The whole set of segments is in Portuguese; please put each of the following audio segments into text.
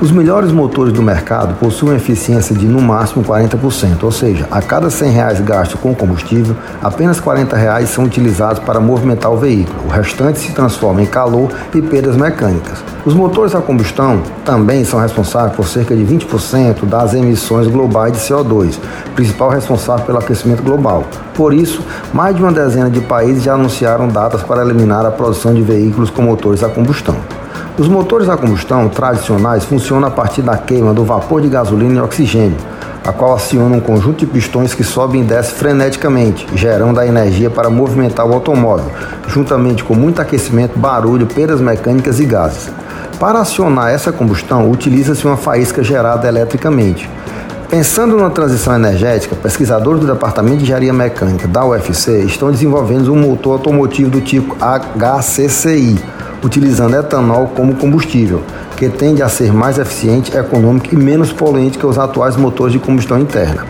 Os melhores motores do mercado possuem eficiência de no máximo 40%, ou seja, a cada 100 reais gasto com combustível, apenas 40 reais são utilizados para movimentar o veículo. O restante se transforma em calor e perdas mecânicas. Os motores a combustão também são responsáveis por cerca de 20% das emissões globais de CO2, principal responsável pelo aquecimento global. Por isso, mais de uma dezena de países já anunciaram datas para eliminar a produção de veículos com motores a combustão. Os motores a combustão tradicionais funcionam a partir da queima do vapor de gasolina e oxigênio, a qual aciona um conjunto de pistões que sobe e desce freneticamente, gerando a energia para movimentar o automóvel, juntamente com muito aquecimento, barulho, perdas mecânicas e gases. Para acionar essa combustão, utiliza-se uma faísca gerada eletricamente. Pensando na transição energética, pesquisadores do Departamento de Engenharia Mecânica da UFC estão desenvolvendo um motor automotivo do tipo HCCI, utilizando etanol como combustível, que tende a ser mais eficiente, econômico e menos poluente que os atuais motores de combustão interna.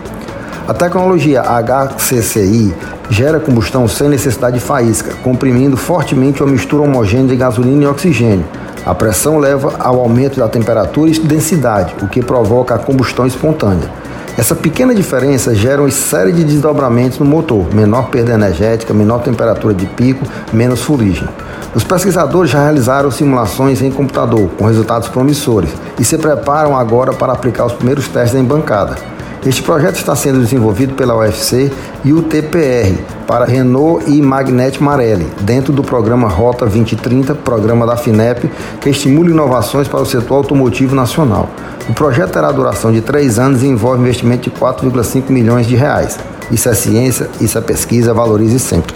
A tecnologia HCCI gera combustão sem necessidade de faísca, comprimindo fortemente uma mistura homogênea de gasolina e oxigênio. A pressão leva ao aumento da temperatura e densidade, o que provoca a combustão espontânea. Essa pequena diferença gera uma série de desdobramentos no motor, menor perda energética, menor temperatura de pico, menos fuligem. Os pesquisadores já realizaram simulações em computador com resultados promissores e se preparam agora para aplicar os primeiros testes em bancada. Este projeto está sendo desenvolvido pela UFC e o TPR para Renault e Magnete Marelli, dentro do programa Rota 2030, programa da FINEP, que estimula inovações para o setor automotivo nacional. O projeto terá duração de três anos e envolve investimento de 4,5 milhões de reais. Isso é ciência, isso é pesquisa, valorize sempre.